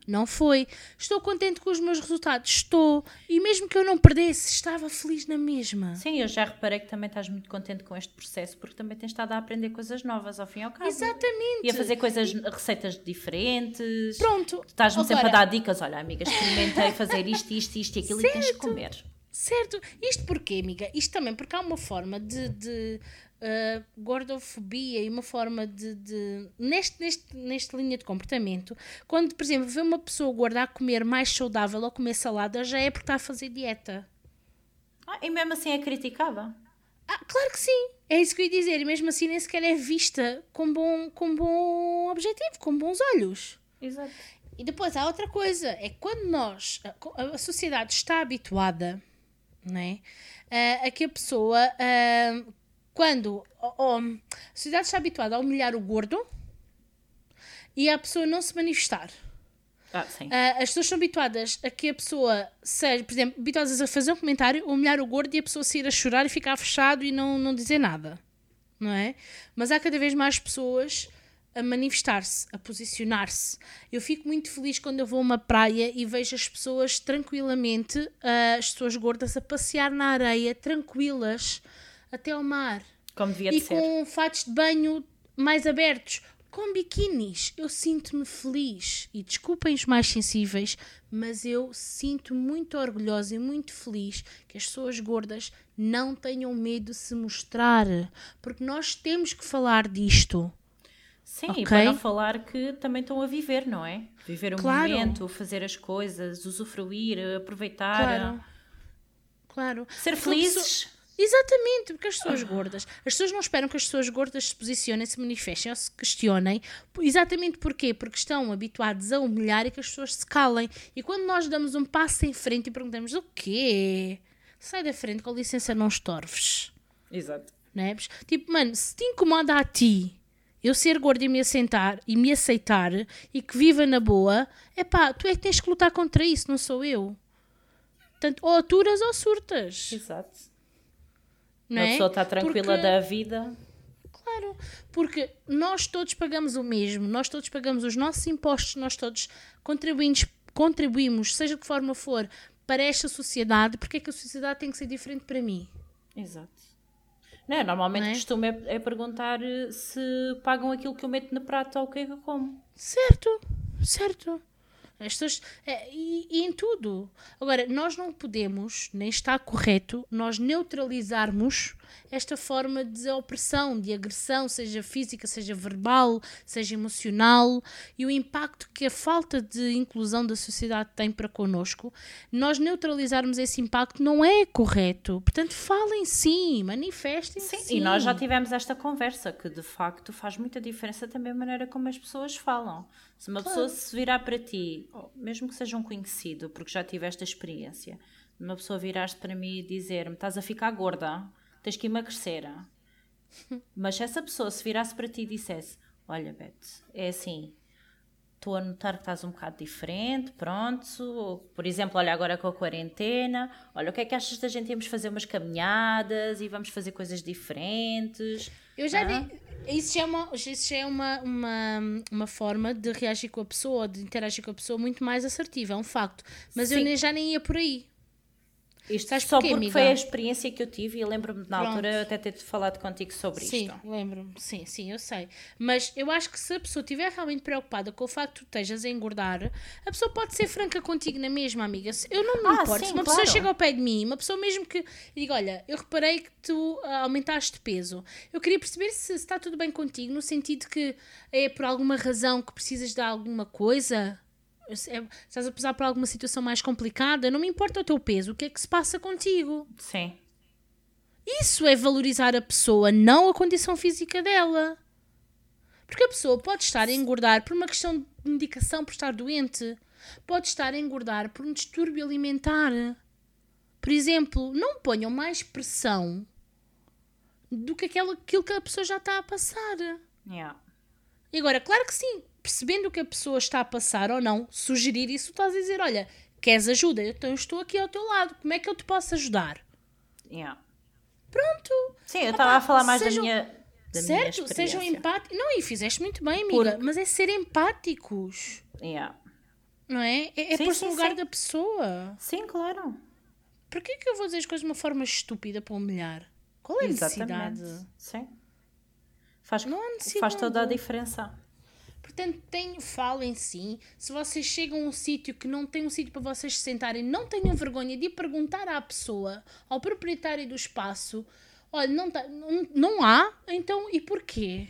Não foi. Estou contente com os meus resultados? Estou. E mesmo que eu não perdesse, estava feliz na mesma. Sim, eu já reparei que também estás muito contente com este processo porque também tens estado a aprender coisas novas ao fim e ao cabo. Exatamente. E a fazer coisas, receitas diferentes. Pronto. Estás-me Agora- sempre a dar dicas. Olha, amiga, experimentei fazer isto, isto, isto e aquilo e tens de comer. Certo. Isto porquê, amiga? Isto também porque há uma forma de, de uh, gordofobia e uma forma de. de neste, neste, nesta linha de comportamento, quando, por exemplo, vê uma pessoa gorda a comer mais saudável ou comer salada, já é porque está a fazer dieta. Ah, e mesmo assim é criticada. Ah, claro que sim. É isso que eu ia dizer. E mesmo assim nem sequer é vista com bom, com bom objetivo, com bons olhos. Exato. E depois há outra coisa, é quando nós, a, a sociedade está habituada, não é? Ah, a que a pessoa, ah, quando oh, oh, a sociedade está habituada a humilhar o gordo e a pessoa não se manifestar. Ah, sim. Ah, as pessoas são habituadas a que a pessoa seja, por exemplo, habituadas a fazer um comentário, humilhar o gordo e a pessoa sair a chorar e ficar fechado e não, não dizer nada, não é? Mas há cada vez mais pessoas a manifestar-se, a posicionar-se. Eu fico muito feliz quando eu vou a uma praia e vejo as pessoas tranquilamente, ah, as pessoas gordas, a passear na areia, tranquilas, até ao mar Como devia e de ser. com fatos de banho mais abertos, com biquinis. Eu sinto-me feliz. E desculpem os mais sensíveis, mas eu sinto muito orgulhosa e muito feliz que as pessoas gordas não tenham medo de se mostrar. Porque nós temos que falar disto. Sim, Ok. e para não falar que também estão a viver, não é? Viver o Claro. momento, fazer as coisas, usufruir, aproveitar, Claro. Claro. ser felizes. Exatamente, porque as pessoas gordas, as pessoas não esperam que as pessoas gordas se posicionem, se manifestem ou se questionem. Exatamente porquê? Porque estão habituados a humilhar e que as pessoas se calem. E quando nós damos um passo em frente e perguntamos o quê? Sai da frente, com licença, não estorves. Exato. Não é? Tipo, mano, se te incomoda a ti eu ser gorda e me assentar e me aceitar e que viva na boa, é pá, tu é que tens que lutar contra isso, não sou eu. Portanto, ou aturas ou surtas. Exato. Não Uma é? pessoa está tranquila Porque- da vida. Claro, porque nós todos pagamos o mesmo, nós todos pagamos os nossos impostos, nós todos contribuímos, contribuímos, seja de que forma for, para esta sociedade, porque é que a sociedade tem que ser diferente para mim? Exato. Não, normalmente Não é? costumo é, é perguntar eh, se pagam aquilo que eu meto no prato ou o que é que eu como. Certo, certo. Estas, é, e, e em tudo. Agora, nós não podemos, nem está correto, nós neutralizarmos esta forma de opressão, de agressão, seja física, seja verbal, seja emocional, e o impacto que a falta de inclusão da sociedade tem para connosco, nós neutralizarmos esse impacto não é correto. Portanto, falem sim, manifestem Sim, sim. e nós já tivemos esta conversa que de facto faz muita diferença também a maneira como as pessoas falam. Se uma pessoa se virar para ti, mesmo que seja um conhecido, porque já tive esta experiência, uma pessoa virar-se para mim e dizer-me: estás a ficar gorda, tens que emagrecer. Mas se essa pessoa se virasse para ti e dissesse: Olha, Bete, é assim, estou a notar que estás um bocado diferente, pronto. Por exemplo, olha, agora com a quarentena, olha, o que é que achas da gente irmos fazer umas caminhadas e vamos fazer coisas diferentes? Eu já Ah. dei- Isso já é, uma, isso é uma, uma, uma forma de reagir com a pessoa, de interagir com a pessoa muito mais assertiva, é um facto. Mas eu Sim. nem, já nem ia por aí. Isto Sabes só porque amiga? foi a experiência que eu tive e lembro-me na Pronto. altura até ter falado contigo sobre Sim, isto. lembro-me. Sim, sim, eu sei. Mas eu acho que se a pessoa estiver realmente preocupada com o facto de tu estejas a engordar, a pessoa pode ser franca contigo na mesma, amiga. Eu não me Ah, importo. sim, se uma claro. pessoa chega ao pé de mim, uma pessoa mesmo que diga, olha, eu reparei que tu ah, aumentaste de peso. Eu queria perceber se, se está tudo bem contigo, no sentido que é por alguma razão que precisas de alguma coisa. Se Estás a passar por alguma situação mais complicada, não me importa o teu peso, o que é que se passa contigo? Sim. Isso é valorizar a pessoa, não a condição física dela. Porque a pessoa pode estar a engordar por uma questão de medicação, por estar doente. Pode estar a engordar por um distúrbio alimentar. Por exemplo, não ponham mais pressão do que aquilo que a pessoa já está a passar. Yeah. E agora, claro que sim, percebendo o que a pessoa está a passar ou não, sugerir isso, estás a dizer: olha, queres ajuda? Então eu estou aqui ao teu lado, como é que eu te posso ajudar? Yeah. Pronto. Sim, eu estava a falar mais sejam- da minha. Da minha certo, sejam experiência. empáticos. Não, e fizeste muito bem, amiga, mas é ser empáticos. Yeah. Não é? É, é pôr-se no lugar sim. da pessoa. Sim, claro. Porquê que eu vou dizer as coisas de uma forma estúpida para humilhar? Qual é a necessidade? Exatamente. Sim. Faz, Não há necessidade. faz toda a diferença. Portanto, tem, falem sim. Se vocês chegam a um sítio que não tem um sítio para vocês se sentarem, não tenham vergonha de perguntar à pessoa, ao proprietário do espaço: olha, não, tá, não, não há? Então, e porquê?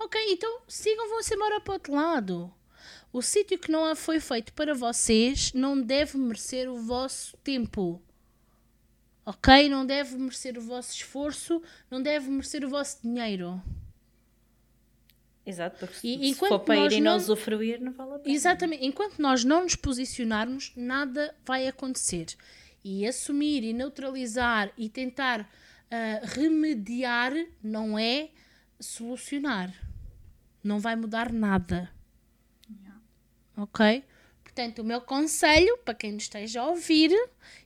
Ok, então sigam, vão-se embora para o outro lado. O sítio que não foi feito para vocês não deve merecer o vosso tempo. Ok? Não deve merecer o vosso esforço, não deve merecer o vosso dinheiro. Exato, porque se, E se enquanto for para ir e não não- usufruir, não vale a pena. Exatamente. Enquanto nós não nos posicionarmos, nada vai acontecer. E assumir e neutralizar e tentar ah, remediar não é solucionar. Não vai mudar nada. Ok? Portanto, o meu conselho para quem nos esteja a ouvir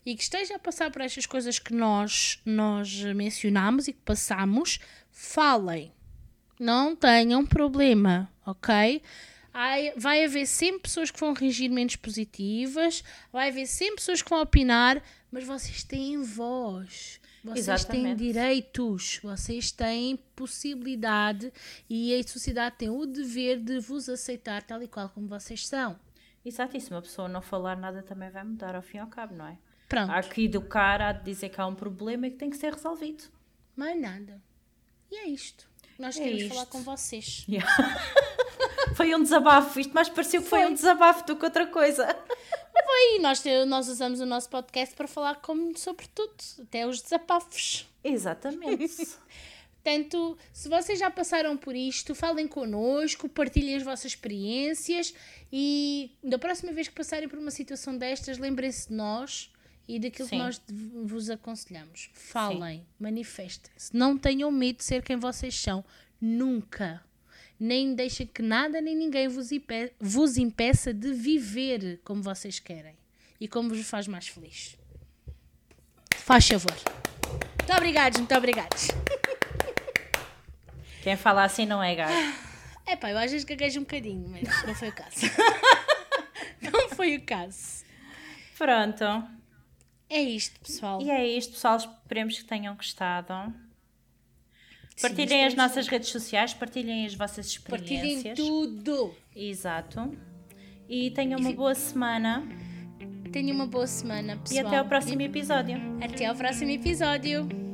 e que esteja a passar por estas coisas que nós, nós mencionamos e que passamos, falem não tenham problema, ok? Ai- Vai haver sempre pessoas que vão reagir menos positivas, vai haver sempre pessoas que vão opinar, mas vocês têm voz, vocês têm Exatamente. direitos, vocês têm possibilidade e a sociedade tem o dever de vos aceitar tal e qual como vocês são. Exato, e se uma pessoa não falar nada também vai mudar ao fim e ao cabo, não é? Pronto, Há que educar, há de dizer que há um problema e que tem que ser resolvido. mais nada. E é isto. Nós É queremos isto. falar com vocês. Foi um desabafo, isto mais pareceu que foi, Foi. um desabafo do que outra coisa. E nós, nós usamos o nosso podcast para falar como sobre tudo, até os desabafos. Exatamente. Portanto, se vocês já passaram por isto, falem connosco, partilhem as vossas experiências e da próxima vez que passarem por uma situação destas, lembrem-se de nós e daquilo que Sim. nós de- vos aconselhamos. Falem, manifestem-se. Não tenham medo de ser quem vocês são. Nunca. Nem deixem que nada nem ninguém vos, impe- vos impeça de viver como vocês querem e como vos faz mais feliz. Faz favor. Muito obrigados, muito obrigados. Quem fala assim não é gato. É pá, eu às vezes gaguejo um bocadinho, mas não foi o caso. não foi o caso. Pronto. É isto, pessoal. E é isto, pessoal. Esperemos que tenham gostado. Partilhem as esperemos nossas redes sociais, partilhem as vossas Partilhem experiências. tudo. Exato. E tenham uma boa semana. Tenham uma boa semana, E pessoal. até ao próximo episódio. Até ao próximo episódio.